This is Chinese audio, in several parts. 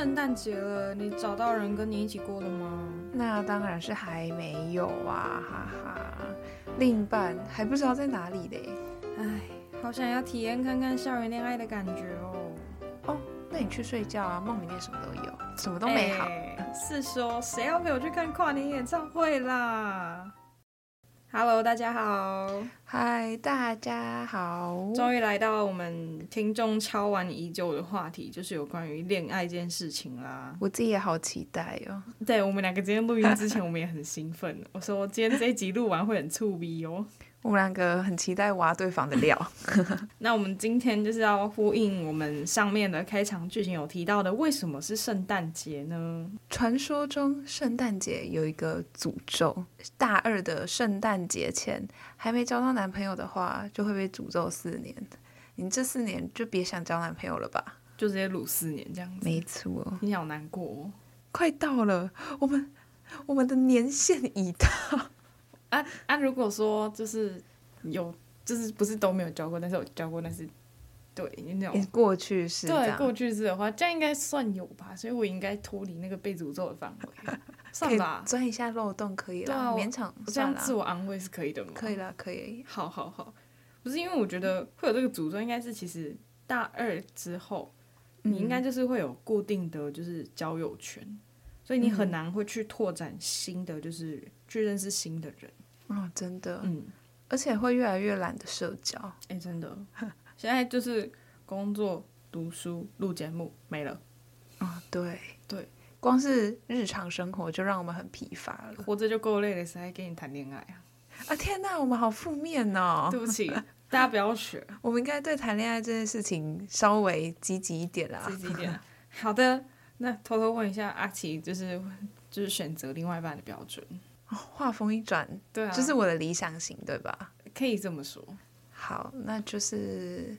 圣诞节了，你找到人跟你一起过了吗？那当然是还没有啊，哈哈。另一半还不知道在哪里嘞。唉，好想要体验看看校园恋爱的感觉哦。哦，那你去睡觉啊，梦里面什么都有，什么都美好。欸，是说谁要陪我去看跨年演唱会啦？Hello，大家好。嗨，大家好。终于来到我们听众敲完已久的话题，就是有关于恋爱这件事情啦。我自己也好期待哦。对，我们两个今天录音之前，我们也很兴奋。我说今天这一集录完会很触逼哦。我们两个很期待挖对方的料。那我们今天就是要呼应我们上面的开场剧情有提到的，为什么是圣诞节呢？传说中圣诞节有一个诅咒，大二的圣诞节前还没交到男朋友的话，就会被诅咒四年。你这四年就别想交男朋友了吧？就直接撸四年这样子。没错，你好难过哦。快到了，我们我们的年限已到。啊啊！如果说就是有，就是不是都没有教过，但是有教过，但是对那种过去式，对过去式的话，这样应该算有吧？所以我应该脱离那个被诅咒的范围，算吧？钻一下漏洞可以了，啊，勉强这样自我安慰是可以的吗？可以了，可以。好好好，不是因为我觉得会有这个诅咒，应该是其实大二之后，你应该就是会有固定的就是交友圈，嗯、所以你很难会去拓展新的，就是去认识新的人。哦，真的，嗯，而且会越来越懒得社交，哎、欸，真的，现在就是工作、读书、录节目没了，啊、哦，对。对，光是日常生活就让我们很疲乏了，活着就够累了，谁还跟你谈恋爱啊？啊，天哪，我们好负面哦，对不起，大家不要学，我们应该对谈恋爱这件事情稍微积极一点啦，积极一点。好的，那偷偷问一下阿奇，就是就是选择另外一半的标准。话锋一转，对啊，就是我的理想型，对吧？可以这么说。好，那就是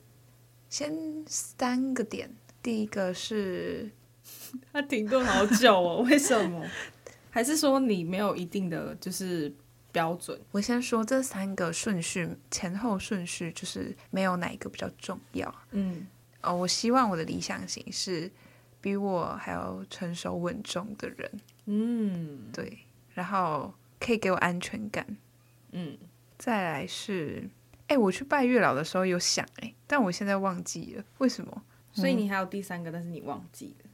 先三个点。第一个是，他停顿好久哦，为什么？还是说你没有一定的就是标准？我先说这三个顺序，前后顺序就是没有哪一个比较重要。嗯，哦，我希望我的理想型是比我还要成熟稳重的人。嗯，对，然后。可以给我安全感，嗯，再来是，哎，我去拜月老的时候有想，哎，但我现在忘记了为什么。所以你还有第三个，嗯，但是你忘记了。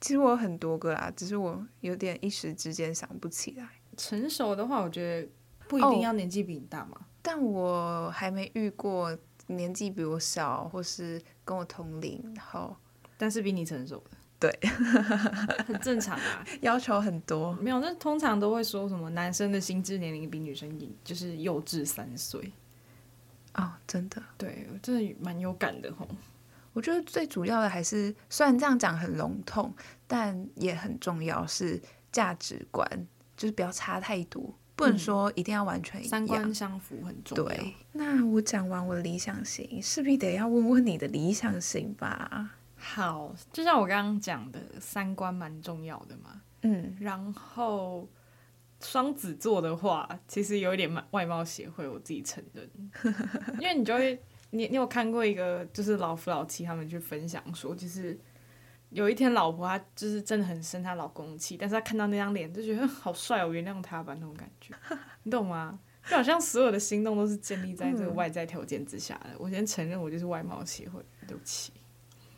其实我有很多个啦，只是我有点一时之间想不起来。成熟的话，我觉得不一定要年纪比你大嘛。哦，但我还没遇过年纪比我小，或是跟我同龄，然后但是比你成熟的。对，很正常啊，要求很多。没有，那通常都会说什么男生的心智年龄比女生就是幼稚三岁。哦，真的，对，真的蛮有感的吼。我觉得最主要的还是，虽然这样讲很笼统，但也很重要，是价值观，就是不要差太多，不能说一定要完全一样，三观相符很重要。对，那我讲完我的理想型，势必得要问问你的理想型吧。好，就像我刚刚讲的，三观蛮重要的嘛。嗯，然后双子座的话，其实有一点外貌协会，我自己承认。因为你就会，你你有看过一个，就是老夫老妻他们去分享说，就是有一天老婆她就是真的很生她老公气，但是她看到那张脸就觉得好帅，我原谅他吧那种感觉，你懂吗？就好像所有的心动都是建立在这个外在条件之下的。我先承认我就是外貌协会，对不起。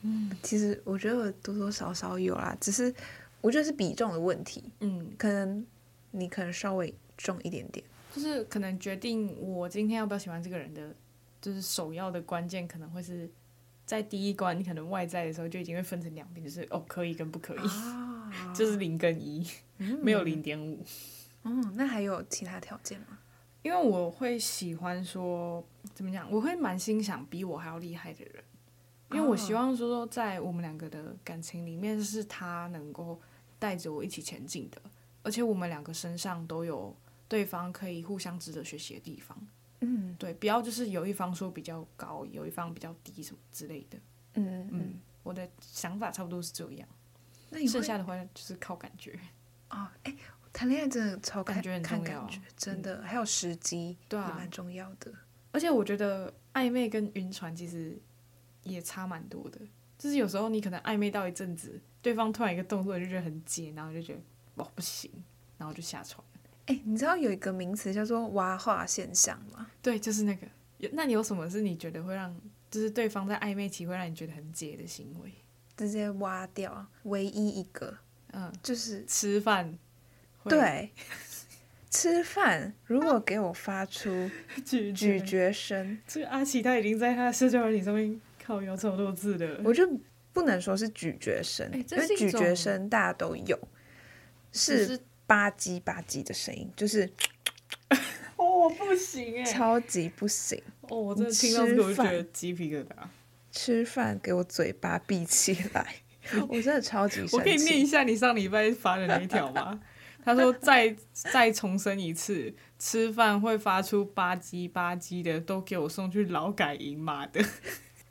嗯，其实我觉得我多多少少有啦，只是我觉得是比重的问题。嗯，可能你可能稍微重一点点，就是可能决定我今天要不要喜欢这个人的，就是首要的关键可能会是在第一关，你可能外在的时候就已经会分成两边，就是哦可以跟不可以，啊、就是零跟一，嗯、没有零点五。嗯，那还有其他条件吗？因为我会喜欢说怎么讲，我会蛮欣赏比我还要厉害的人。因为我希望说说，在我们两个的感情里面，是他能够带着我一起前进的，而且我们两个身上都有对方可以互相值得学习的地方。嗯，对，不要就是有一方说比较高，有一方比较低什么之类的。嗯嗯，我的想法差不多是这样。那你剩下的话就是靠感觉。哦，哎，谈恋爱真的超感觉很重要，真的，还有时机，对啊，蛮重要的。而且我觉得暧昧跟晕船其实也差蛮多的，就是有时候你可能暧昧到一阵子，对方突然一个动作你就觉得很解，然后就觉得哇不行，然后就下床。哎，你知道有一个名词叫做挖化现象吗？对，就是那个。有，那你有什么是你觉得会让，就是对方在暧昧期会让你觉得很解的行为？直接挖掉，唯一一个，嗯，就是吃饭。对，吃饭如果给我发出 咀嚼，咀嚼声，这个阿奇他已经在他的社交软体上面靠腰超多字的，我就不能说是咀嚼声，欸、因为咀嚼声大家都有，是吧唧吧唧的声音，就是。哦，不行哎，超级不行。哦，我真的听到这个我就觉得鸡皮疙瘩。吃饭给我嘴巴闭起来，我真的超级。我可以念一下你上礼拜发的那一条吗？他说再再重申一次，吃饭会发出吧唧吧唧的，都给我送去劳改营妈的。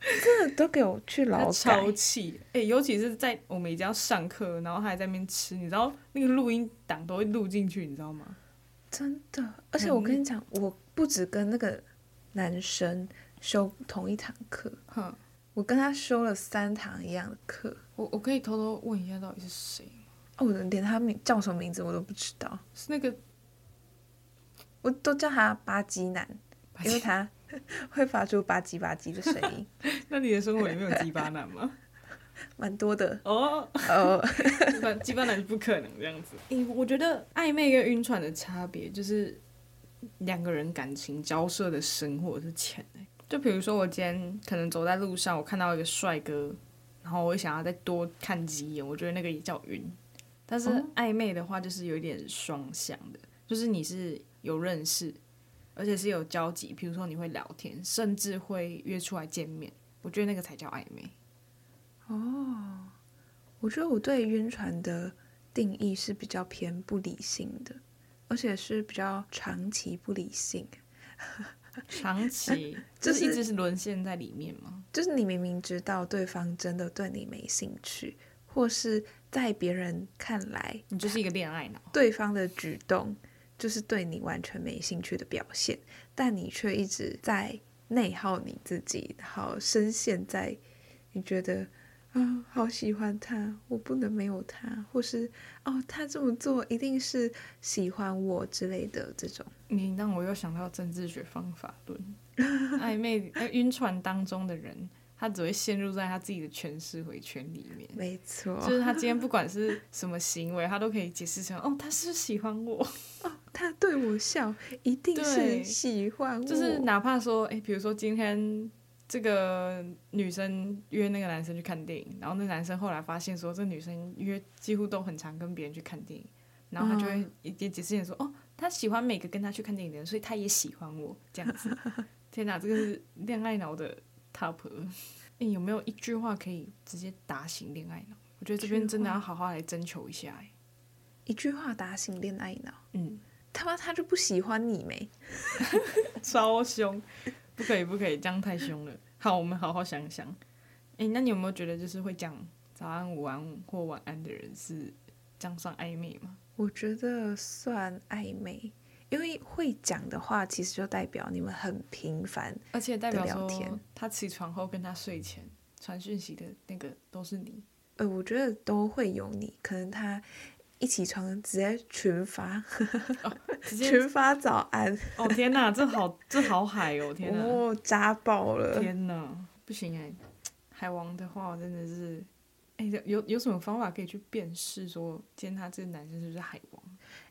真的都给我去劳改。超气！哎、欸，尤其是在我们已经要上课，然后他还在那边吃，你知道那个录音档都会录进去，你知道吗？真的，而且我跟你讲，嗯、我不止跟那个男生修同一堂课，哼，我跟他修了三堂一样的课。我我可以偷偷问一下，到底是谁？哦，我连他名叫什么名字我都不知道。是那个，我都叫他吧唧男，因为他 会发出吧唧吧唧的声音。那你的生活里面有鸡巴男吗？蛮多的哦哦，基本上是不可能这样子。欸，我觉得暧昧跟晕船的差别就是两个人感情交涉的深或者是浅。就比如说我今天可能走在路上，我看到一个帅哥，然后我想要再多看几眼，我觉得那个也叫晕。但是暧昧的话就是有一点双向的，就是你是有认识，而且是有交集，比如说你会聊天，甚至会约出来见面，我觉得那个才叫暧昧。哦，我觉得我对晕船的定义是比较偏不理性的，而且是比较长期不理性。长期就是一直是沦陷在里面吗？就是你明明知道对方真的对你没兴趣，或是在别人看来你就是一个恋爱脑，对方的举动就是对你完全没兴趣的表现，但你却一直在内耗你自己，然后深陷在你觉得。啊、哦，好喜欢他，我不能没有他，或是哦，他这么做一定是喜欢我之类的这种。你让我又想到政治学方法论，暧昧、晕船当中的人，他只会陷入在他自己的诠释回圈里面。没错，就是他今天不管是什么行为，他都可以解释成哦，他是喜欢我，哦，他对我笑，一定是喜欢我。就是哪怕说，哎，比如说今天。这个女生约那个男生去看电影，然后那男生后来发现说，这女生约几乎都很常跟别人去看电影，然后他就会一点解释说，哦，他喜欢每个跟他去看电影的人，所以他也喜欢我这样子。天哪，这个是恋爱脑的 top。哎，有没有一句话可以直接打醒恋爱脑？我觉得这边真的要好好来征求一下。哎，一句话打醒恋爱脑？嗯，他妈他就不喜欢你没？超凶。不可以，不可以，这样太凶了。好，我们好好想想。哎，那你有没有觉得，就是会讲早安、午安或晚安的人是这样算暧昧吗？我觉得算暧昧，因为会讲的话，其实就代表你们很频繁，而且代表聊天他起床后跟他睡前传讯息的那个都是你。呃，我觉得都会有你，可能他。一起床直接群发，哦、直接群发 早安。哦天哪，这好这好海哦天哪，哦扎爆了。天哪，不行哎，海王的话真的是，哎有有什么方法可以去辨识说，今天他这个男生是不是海王？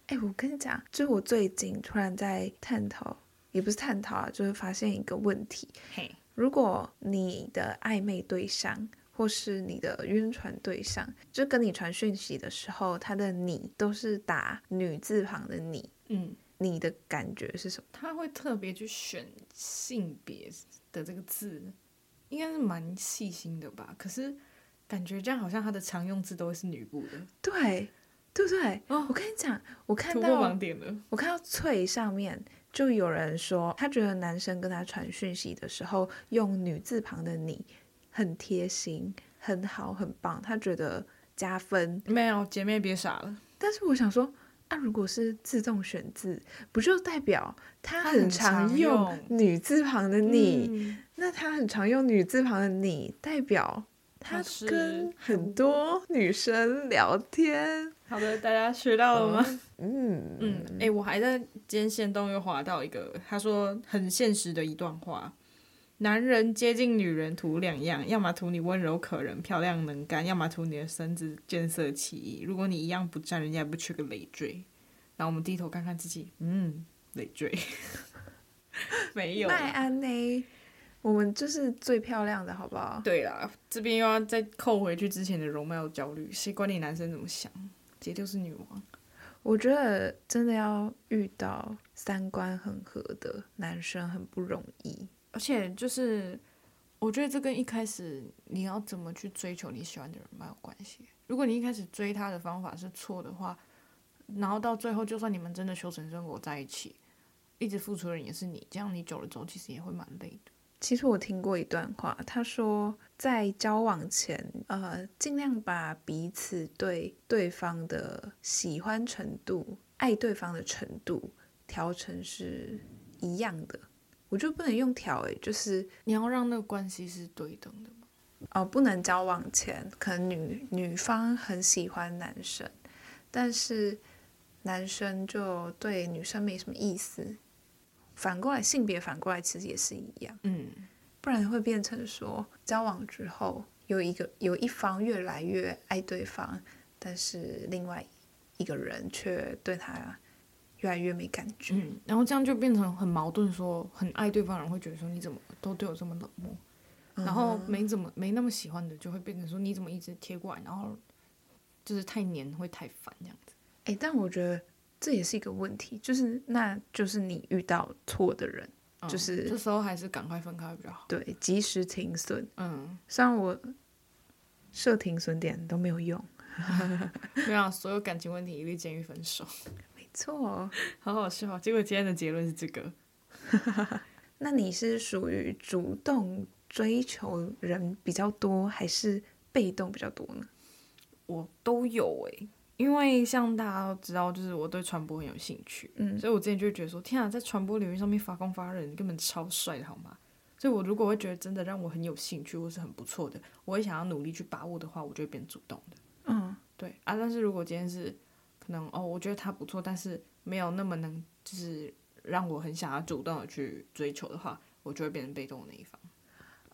哎，我跟你讲，就是我最近突然在探讨，也不是探讨啊，就是发现一个问题。嘿，如果你的暧昧对象。或是你的晕船对象，就跟你传讯息的时候，他的你都是打女字旁的你，嗯，你的感觉是什么？他会特别去选性别的这个字，应该是蛮细心的吧？可是感觉这样好像他的常用字都会是女部的，对，对不对？哦，我跟你讲，我看到盲点了，我看到翠上面就有人说，他觉得男生跟他传讯息的时候用女字旁的你很贴心，很好，很棒，他觉得加分。没有，姐妹别傻了。但是我想说。那、啊、如果是自动选字，不就代表他很常用女字旁的你？嗯、那他很常用女字旁的你，代表他跟很多女生聊天。好的，大家学到了吗？嗯嗯。哎、欸，我还在今天限动又划到一个，他说很现实的一段话。男人接近女人图两样，要么图你温柔可人、漂亮能干，要么图你的身子见色起意。如果你一样不占，人家也不缺个累赘。然后我们低头看看自己，嗯，累赘，没有。麦安呢？我们就是最漂亮的，好不好？对啦，这边又要再扣回去之前的容貌焦虑，谁管你男生怎么想？姐就是女王。我觉得真的要遇到三观很合的男生很不容易。而且就是，我觉得这跟一开始你要怎么去追求你喜欢的人蛮有关系。如果你一开始追他的方法是错的话，然后到最后就算你们真的修成正果在一起，一直付出的人也是你，这样你久了之后其实也会蛮累的。其实我听过一段话，他说在交往前，呃，尽量把彼此对对方的喜欢程度、爱对方的程度调成是一样的。我就不能用调诶，就是你要让那个关系是对等的吗？哦，不能交往前，可能女女方很喜欢男生，但是男生就对女生没什么意思。反过来，性别反过来其实也是一样，嗯，不然会变成说交往之后有一个有一方越来越爱对方，但是另外一个人却对他。越来越没感觉，嗯，然后这样就变成很矛盾，说很爱对方的人会觉得说你怎么都对我这么冷漠，嗯、然后没怎么没那么喜欢的就会变成说你怎么一直贴过来，然后就是太黏会太烦这样子。哎，但我觉得这也是一个问题，就是那就是你遇到错的人，嗯、就是这时候还是赶快分开比较好。对，及时停损。嗯，虽然我设停损点都没有用，对啊，所有感情问题一律建议分手。错、哦，好好笑。结果今天的结论是这个。那你是属于主动追求人比较多，还是被动比较多呢？我都有诶、欸，因为像大家都知道，就是我对传播很有兴趣，嗯，所以我之前就会觉得说，天啊，在传播领域上面发光发热，根本超帅的好吗？所以我如果会觉得真的让我很有兴趣，或是很不错的，我会想要努力去把握的话，我就会变主动的。嗯，对啊，但是如果今天是。能哦，我觉得他不错，但是没有那么能，就是让我很想要主动的去追求的话，我就会变成被动的那一方。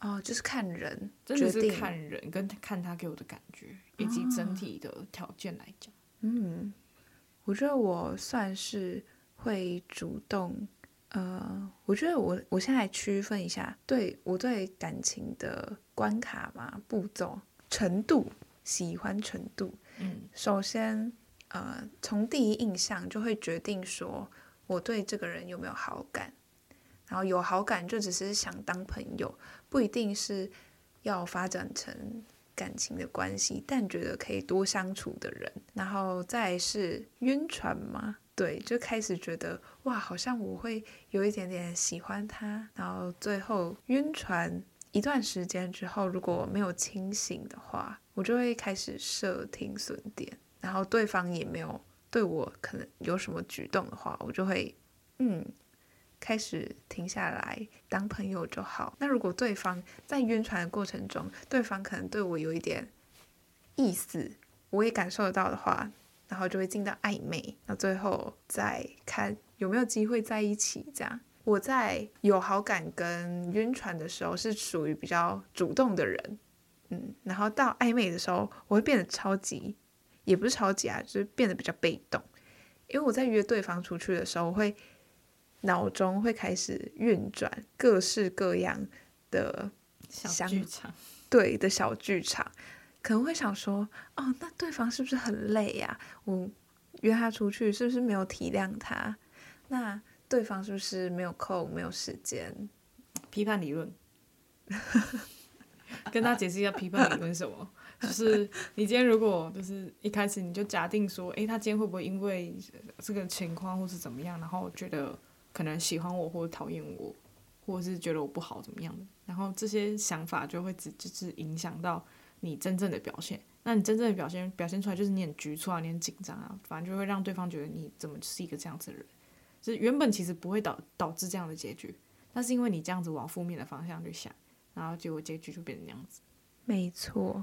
哦，就是看人，真的是看人跟看他给我的感觉，以及整体的条件来讲。嗯，我觉得我算是会主动。呃，我觉得我我现在区分一下，对我对感情的关卡嘛，步骤程度，喜欢程度。嗯，首先。呃，从第一印象就会决定说我对这个人有没有好感，然后有好感就只是想当朋友，不一定是要发展成感情的关系，但觉得可以多相处的人，然后再是晕船嘛，对，就开始觉得哇，好像我会有一点点喜欢他，然后最后晕船一段时间之后，如果没有清醒的话，我就会开始设停损点。然后对方也没有对我可能有什么举动的话，我就会嗯开始停下来当朋友就好。那如果对方在晕船的过程中，对方可能对我有一点意思，我也感受得到的话，然后就会进到暧昧，那最后再看有没有机会在一起。这样我在有好感跟晕船的时候是属于比较主动的人，嗯，然后到暧昧的时候，我会变得超级。也不是超级啊，就是变得比较被动。因为我在约对方出去的时候，我会脑中会开始运转各式各样的小剧场，对的小剧场，可能会想说，哦，那对方是不是很累呀？我约他出去是不是没有体谅他？那对方是不是没有空、没有时间？批判理论。跟他解释一下批判理论是什么。就是你今天如果就是一开始你就假定说，诶、他今天会不会因为这个情况或是怎么样，然后觉得可能喜欢我或者讨厌我，或者是觉得我不好怎么样的，然后这些想法就会只就是影响到你真正的表现。那你真正的表现表现出来就是你很局促啊，你很紧张啊，反正就会让对方觉得你怎么是一个这样子的人。就原本其实不会导导致这样的结局，但是因为你这样子往负面的方向去想，然后结果结局就变成那样子。没错，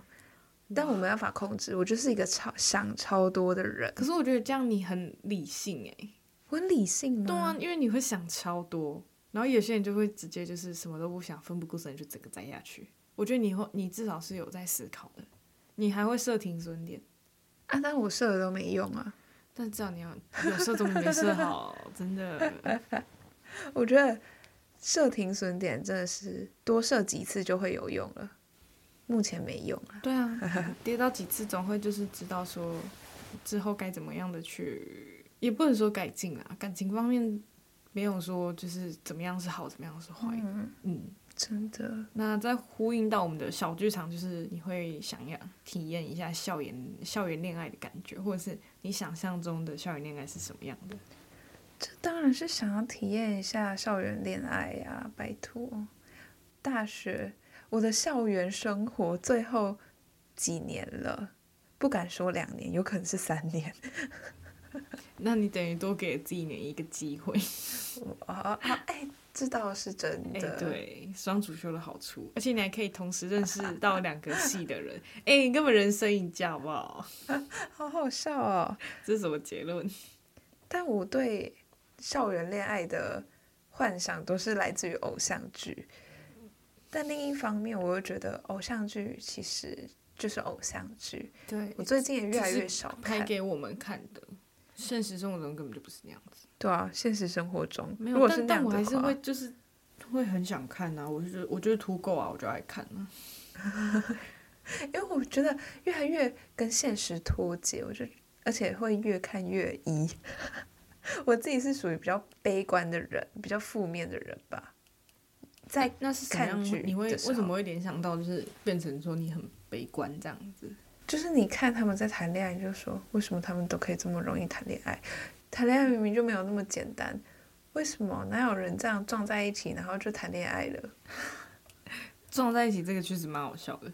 但我没办法控制，我就是一个超想超多的人。可是我觉得这样你很理性诶，我很理性吗？对啊，因为你会想超多，然后有些人就会直接就是什么都不想，奋不顾身就整个栽下去。我觉得你会，你至少是有在思考的，你还会设停损点啊？但我设的都没用啊。但至少你要有设总比没设好，真的。我觉得设停损点真的是多设几次就会有用了，目前没用啊。对啊，跌到几次总会就是知道说之后该怎么样的去，也不能说改进啊。感情方面没有说就是怎么样是好，怎么样是坏。嗯。嗯真的，那在呼应到我们的小剧场，就是你会想要体验一下校园校园恋爱的感觉，或者是你想象中的校园恋爱是什么样的？这当然是想要体验一下校园恋爱呀！拜托，大学我的校园生活最后几年了，不敢说两年，有可能是三年。那你等于多给自己一年一个机会。啊啊哎！这倒是真的，欸、对双主修的好处，而且你还可以同时认识 到两个系的人，哎、欸，你根本人生赢家，好不好？好好笑哦！这是什么结论？但我对校园恋爱的幻想都是来自于偶像剧，但另一方面，我又觉得偶像剧其实就是偶像剧。对，我最近也越来越少拍给我们看的，现实生活中根本就不是那样子。对啊，现实生活中没有，但但我还是会就是会很想看啊，我就觉得我觉得图够啊，我就爱看啊。因为我觉得越来越跟现实脱节，我就而且会越看越疑。我自己是属于比较悲观的人，比较负面的人吧。在那是看剧，你会为什么会联想到就是变成说你很悲观这样子？就是你看他们在谈恋爱，就说为什么他们都可以这么容易谈恋爱？谈恋爱明明就没有那么简单，为什么哪有人这样撞在一起，然后就谈恋爱了？撞在一起这个确实蛮好笑的。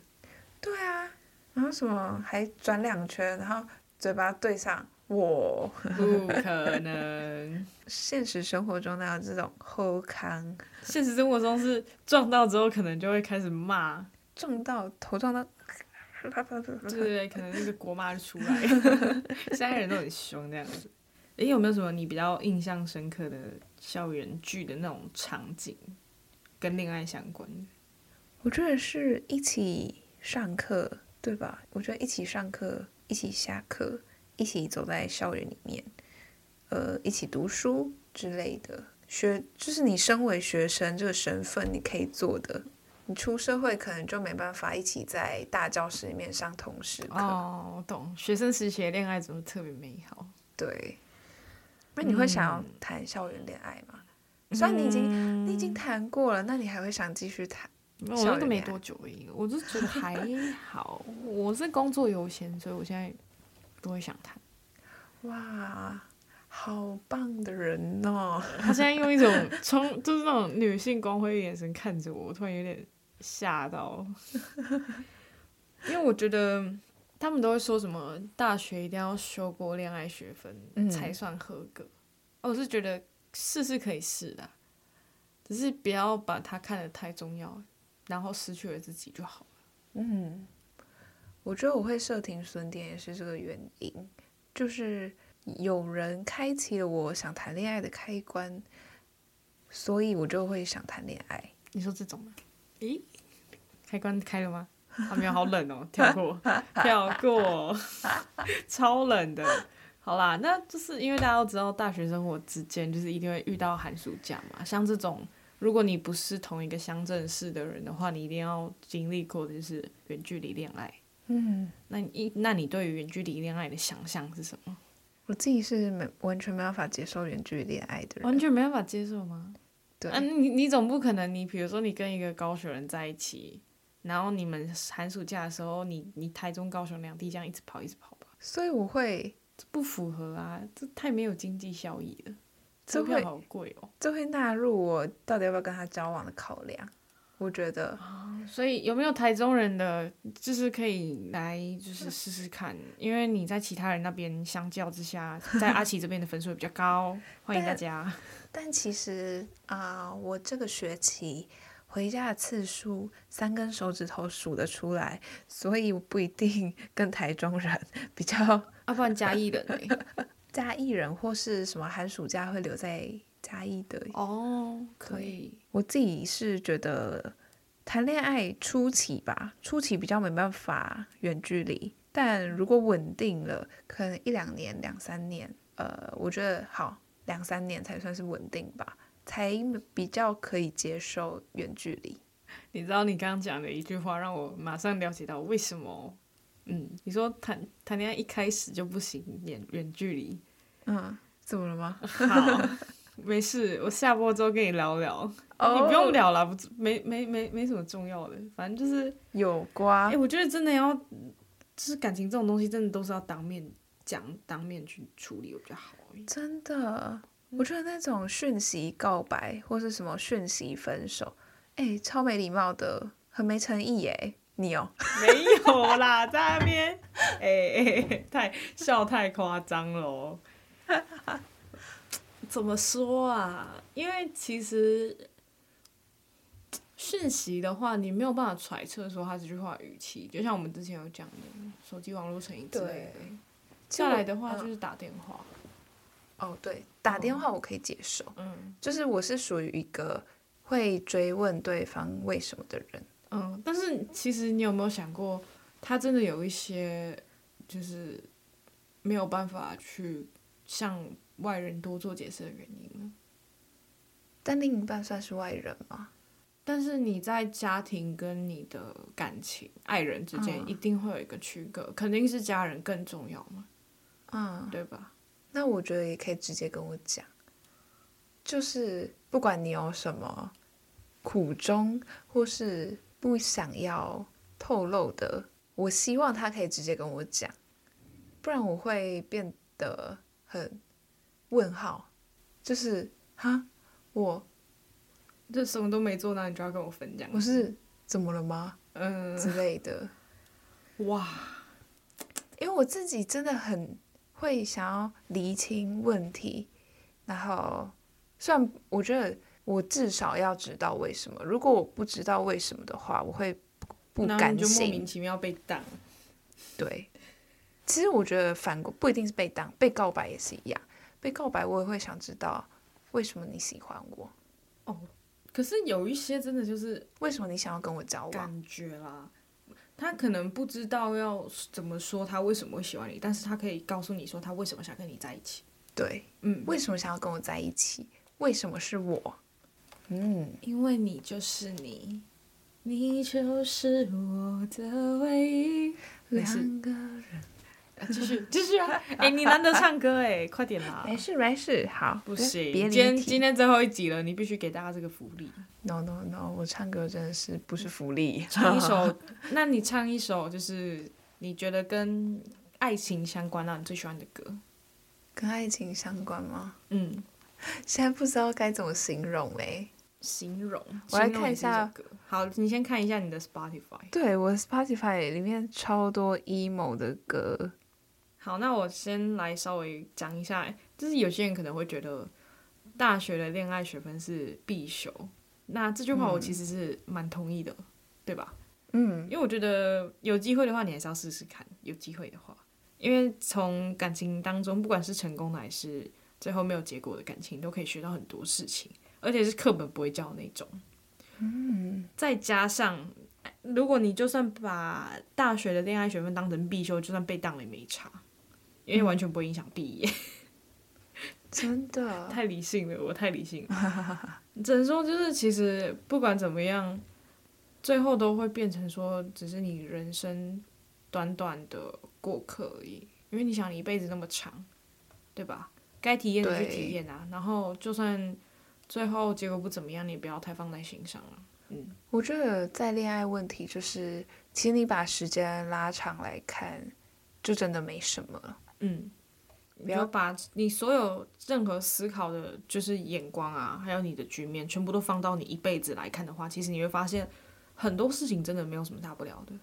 对啊，然后什么还转两圈，然后嘴巴对上，我不可能。现实生活中哪有这种后康？现实生活中是撞到之后，可能就会开始骂，撞到头撞到，对对对，可能那个国骂就出来了。现在人都很凶这样子。诶，有没有什么你比较印象深刻的校园剧的那种场景，跟恋爱相关的？我觉得是一起上课，对吧？我觉得一起上课，一起下课，一起走在校园里面，呃，一起读书之类的。学就是你身为学生这个身份，你可以做的。你出社会可能就没办法一起在大教室里面上同时课。哦，我懂。学生时期的恋爱怎么特别美好？对。那你会想要谈校园恋爱吗？嗯、虽然你已经、嗯、你已经谈过了，那你还会想继续谈？我那个没多久而已，我就觉得还好。我是工作优先，所以我现在不会想谈。哇，好棒的人哦！他现在用一种从就是那种女性光辉的眼神看着我，我突然有点吓到，因为我觉得。他们都会说什么大学一定要修过恋爱学分才算合格。嗯，我是觉得试是可以试的，只是不要把它看得太重要，然后失去了自己就好了。嗯，我觉得我会设停损点也是这个原因，就是有人开启了我想谈恋爱的开关，所以我就会想谈恋爱。你说这种吗？咦，开关开了吗？啊，没有，好冷哦，跳过，跳过，超冷的。好啦，那就是因为大家都知道，大学生活之间就是一定会遇到寒暑假嘛。像这种，如果你不是同一个乡镇市的人的话，你一定要经历过就是远距离恋爱。嗯，那你那你对于远距离恋爱的想象是什么？我自己是没完全没办法接受远距离恋爱的人，完全没办法接受吗？对，啊，你你总不可能，你比如说你跟一个高雄人在一起。然后你们寒暑假的时候，你你台中、高雄两地这样一直跑，一直跑吧。所以我会这不符合啊，这太没有经济效益了。车票好贵哦，这会纳入我到底要不要跟他交往的考量。我觉得，所以有没有台中人的，就是可以来，就是试试看，因为你在其他人那边相较之下，在阿奇这边的分数比较高，欢迎大家。但，但其实啊、呃，我这个学期回家的次数三根手指头数得出来，所以我不一定跟台中人比较。啊，不然嘉义人、欸，嘉义人或是什么寒暑假会留在。嘉义的哦，可以。我自己是觉得谈恋爱初期吧，初期比较没办法远距离，但如果稳定了，可能一两年、两三年，呃，我觉得好两三年才算是稳定吧，才比较可以接受远距离。你知道你刚刚讲的一句话，让我马上了解到为什么，嗯，你说谈谈恋爱一开始就不行远远距离，嗯，怎么了吗？好。没事，我下播之后跟你聊聊。Oh, 你不用聊了，不，没没没没什么重要的，反正就是有瓜。哎、欸，我觉得真的要，就是感情这种东西，真的都是要当面讲、当面去处理会比较好。真的，我觉得那种讯息告白或是什么讯息分手，哎、欸，超没礼貌的，很没诚意哎。你哦，没有啦，在那边，哎、欸，太笑太夸张了。怎么说啊？因为其实讯息的话，你没有办法揣测说他这句话语气，就像我们之前有讲的手机网络成瘾之类的。下来的话就是打电话。哦，对，打电话我可以接受。嗯，就是我是属于一个会追问对方为什么的人。嗯，但是其实你有没有想过，他真的有一些就是没有办法去像。外人多做解释的原因呢？但另一半算是外人吗？但是你在家庭跟你的感情、爱人之间，一定会有一个区隔，嗯，肯定是家人更重要嘛？嗯，对吧？那我觉得也可以直接跟我讲，就是不管你有什么苦衷，或是不想要透露的，我希望他可以直接跟我讲，不然我会变得很。问号，就是哈，我这什么都没做，那你就要跟我分享？我是怎么了吗？嗯之类的。哇，因为我自己真的很会想要厘清问题，然后虽然我觉得我至少要知道为什么，如果我不知道为什么的话，我会不，不甘心，就莫名其妙被当。对，其实我觉得反过不一定是被当，被告白也是一样。被告白，我也会想知道为什么你喜欢我。哦，可是有一些真的就是为什么你想要跟我交往？感觉啦，他可能不知道要怎么说，他为什么会喜欢你，但是他可以告诉你说他为什么想跟你在一起。对，嗯，为什么想要跟我在一起？为什么是我？嗯，因为你就是你，你就是我的唯一。两个人。继续 继续啊！哎、欸，你难得唱歌哎，快点啦！没事没事，好，不行，今天今天最后一集了，你必须给大家这个福利。No no no，我唱歌真的是不是福利。唱一首，那你唱一首，就是你觉得跟爱情相关，让你最喜欢的歌。跟爱情相关吗？嗯，现在不知道该怎么形容哎。形容，我来看一下。好，你先看一下你的 Spotify。对，我的 Spotify 里面超多 emo 的歌。好，那我先来稍微讲一下，就是有些人可能会觉得大学的恋爱学分是必修，那这句话我其实是蛮同意的，嗯，对吧？嗯，因为我觉得有机会的话，你还是要试试看。有机会的话，因为从感情当中，不管是成功的还是最后没有结果的感情，都可以学到很多事情，而且是课本不会教的那种。嗯，再加上，如果你就算把大学的恋爱学分当成必修，就算被当了也没差。因为完全不会影响毕业，真的 太理性了，我太理性了。只能说，就是其实不管怎么样，最后都会变成说，只是你人生短短的过客而已。因为你想，你一辈子那么长，对吧？该体验的去体验啊。然后，就算最后结果不怎么样，你也不要太放在心上了。嗯，我觉得在恋爱问题，就是其实你把时间拉长来看，就真的没什么了。嗯，不要把你所有任何思考的，就是眼光啊，还有你的局面，全部都放到你一辈子来看的话，其实你会发现很多事情真的没有什么大不了的。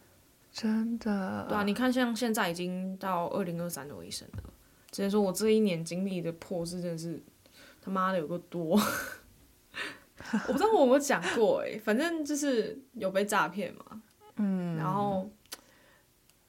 真的。对啊，你看，像现在已经到二零二三的尾声了，只能说我这一年经历的破事真的是他妈的有个多。我不知道我有没有讲过哎、欸，反正就是有被诈骗嘛，嗯，然后，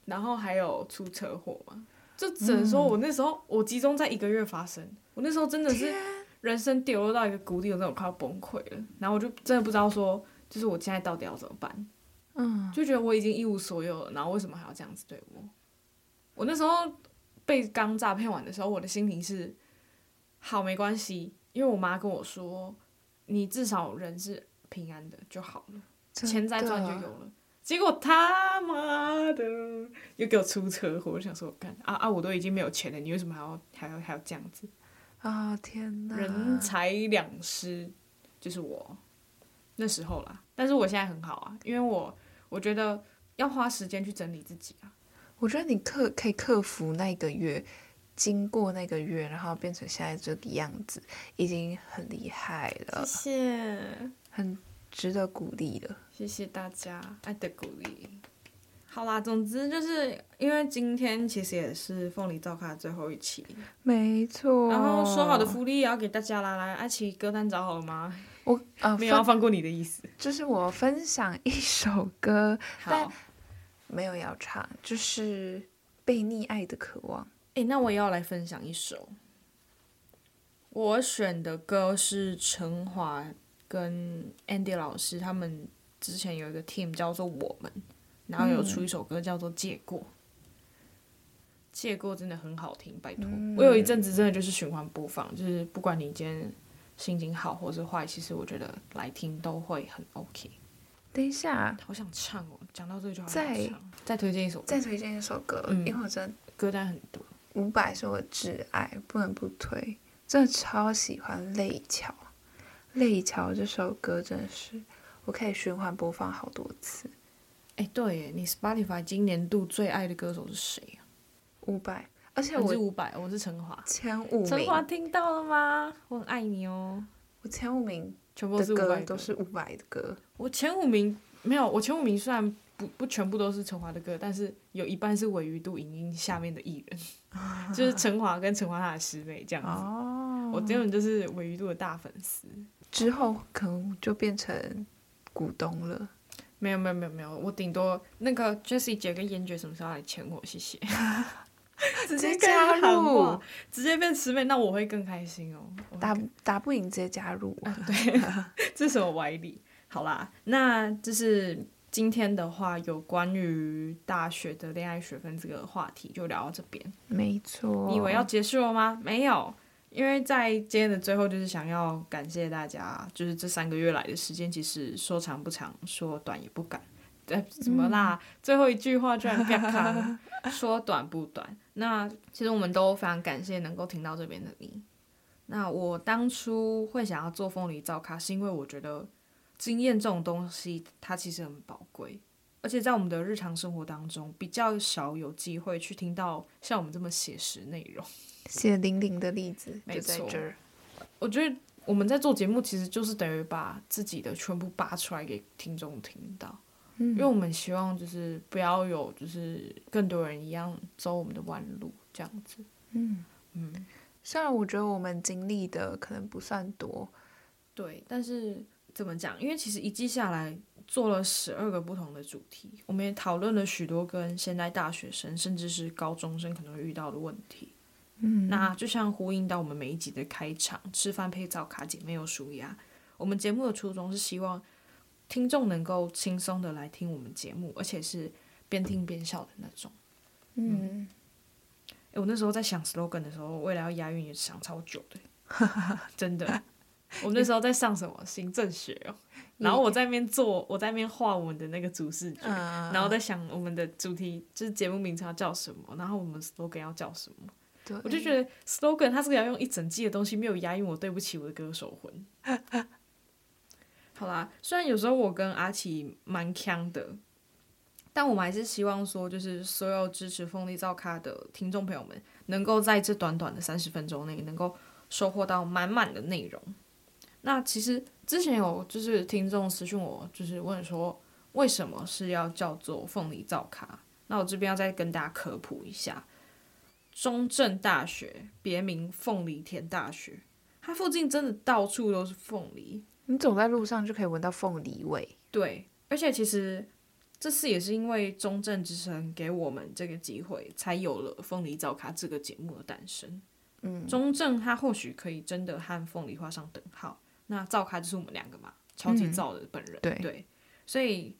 然后还有出车祸嘛，就只能说我那时候我集中在一个月发生，我那时候真的是人生跌落到一个谷底，我那种快要崩溃了，然后我就真的不知道说，就是我现在到底要怎么办，嗯，就觉得我已经一无所有了，然后为什么还要这样子对我？我那时候被刚诈骗完的时候，我的心情是好没关系，因为我妈跟我说。你至少人是平安的就好了，钱再赚就有了。结果他妈的又给我出车祸，我想说，干啊啊！我都已经没有钱了，你为什么还要还要还要这样子？啊天哪！人财两失，就是我那时候啦。但是我现在很好啊，因为我我觉得要花时间去整理自己啊。我觉得你克可以克服那个月。经过那个月，然后变成现在这个样子，已经很厉害了。谢谢，很值得鼓励的。谢谢大家爱的鼓励。好啦，总之就是因为今天其实也是凤梨造咖最后一期，没错。然后说好的福利也要给大家啦，来，爱奇歌单找好了吗？我呃没有要放过你的意思，就是我分享一首歌，好但没有要唱，就是被溺爱的渴望。诶，那我也要来分享一首。我选的歌是陈华跟 Andy 老师他们之前有一个 team 叫做我们，然后有出一首歌叫做《借过》。嗯、借过真的很好听，拜托。嗯、我有一阵子真的就是循环播放，就是不管你今天心情好或是坏，其实我觉得来听都会很 OK。等一下，好想唱哦！讲到这个就好想唱。再再推荐一首，再推荐一首歌，嗯、因为我真的歌单很多。伍佰是我的挚爱，不能不推。真的超喜欢《泪桥》，《泪桥》这首歌真的是我可以循环播放好多次。哎，对耶，你 Spotify 今年度最爱的歌手是谁啊？伍佰，而且我是五百，我是陈华。前五名，陈华听到了吗？我很爱你哦。我前五名全部的歌都是五百的歌。我前五名没有，我前五名虽然。不不全部都是陈华的歌，但是有一半是尾鱼度影音下面的艺人，就是陈华跟陈华他的师妹这样子。哦，我根本就是鮪鱼肚的大粉丝。之后可能就变成股东了。没有没有没有没有，我顶多那个 Jessie 姐跟严爵什么时候来签我？谢谢。直接加入，直接变师妹，那我会更开心哦。打打不赢直接加入。啊、对，这是什么歪理？好啦，那就是。今天的话，有关于大学的恋爱学分这个话题就聊到这边。没错，你以为要结束了吗？没有，因为在今天的最后，就是想要感谢大家，就是这三个月来的时间，其实说长不长，说短也不短。对，怎么啦？嗯、最后一句话居然变长，说短不短。那其实我们都非常感谢能够听到这边的你。那我当初会想要做凤梨造咖，是因为我觉得。经验这种东西，它其实很宝贵，而且在我们的日常生活当中，比较少有机会去听到像我们这么写实内容、血淋淋的例子。没错，我觉得我们在做节目，其实就是等于把自己的全部扒出来给听众听到，嗯，因为我们希望就是不要有就是更多人一样走我们的弯路这样子。嗯嗯，虽然我觉得我们经历的可能不算多，对，但是。怎么讲？因为其实一季下来做了十二个不同的主题，我们也讨论了许多跟现在大学生甚至是高中生可能会遇到的问题。嗯，那就像呼应到我们每一集的开场，吃饭配造卡，姐没有舒压。我们节目的初衷是希望听众能够轻松的来听我们节目，而且是边听边笑的那种。嗯，诶，我那时候在想 slogan 的时候，为了要押韵也想超久的，真的。我们那时候在上什么？行政学哦，然后我在那边做，我在那边画我们的那个主视觉，然后在想我们的主题就是节目名称要叫什么，然后我们 slogan 要叫什么，对我就觉得 slogan 它这个要用一整季的东西没有押韵，我对不起我的歌手魂。好啦，虽然有时候我跟阿奇蛮呛的，但我们还是希望说，就是所有支持凤梨造咖的听众朋友们，能够在这短短的三十分钟内，能够收获到满满的内容。那其实之前有就是听众私讯我，就是问说，为什么是要叫做凤梨造咖？那我这边要再跟大家科普一下，中正大学别名凤梨田大学，它附近真的到处都是凤梨。你走在路上就可以闻到凤梨味。对，而且其实这次也是因为中正之声给我们这个机会，才有了《凤梨早咖》这个节目的诞生。嗯，中正它或许可以真的和凤梨画上等号。那造咖就是我们两个嘛，超级造的本人。嗯、对，对，所以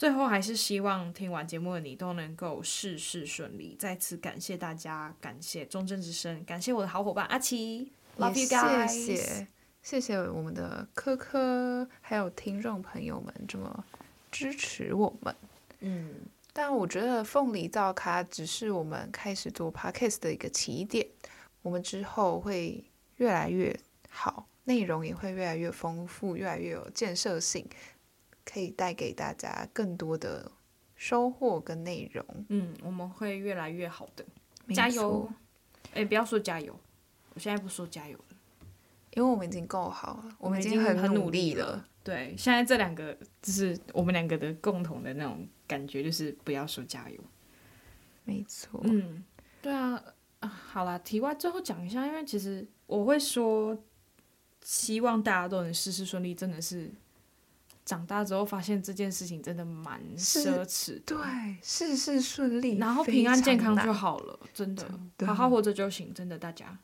最后还是希望听完节目的你都能够事事顺利。再次感谢大家，感谢中正之声，感谢我的好伙伴阿奇，Love you guys。谢谢。谢谢我们的科科，还有听众朋友们这么支持我们。嗯，但我觉得凤梨造咖只是我们开始做 podcast 的一个起点，我们之后会越来越好，内容也会越来越丰富，越来越有建设性，可以带给大家更多的收获跟内容。嗯，我们会越来越好的，加油！哎，不要说加油，我现在不说加油了。因为我们已经够好了，我们已经很努力了。力了对，现在这两个就是我们两个的共同的那种感觉，就是不要说加油。没错。嗯，对啊。啊，好啦，题外最后讲一下，因为其实我会说，希望大家都能事事顺利，真的是长大之后发现这件事情真的蛮奢侈的。对，事事顺利，然后平安健康就好了，真的，真的好好活着就行，真的，大家。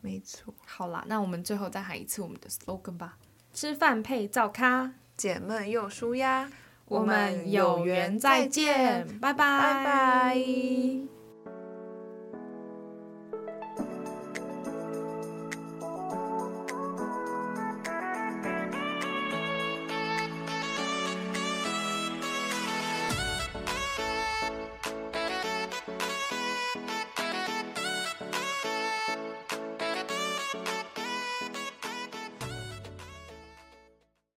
没错，好啦，那我们最后再喊一次我们的 slogan 吧：吃饭配造咖，解闷又舒压。我们有缘再见，拜拜。拜拜。